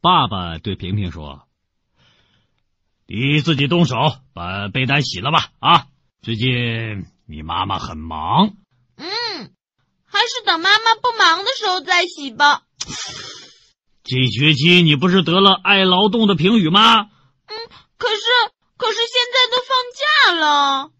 爸爸对平平说。你自己动手把被单洗了吧啊，最近你妈妈很忙。嗯。还是等妈妈不忙的时候再洗吧。这学期你不是得了爱劳动的评语吗？嗯，可是可是现在都放假了。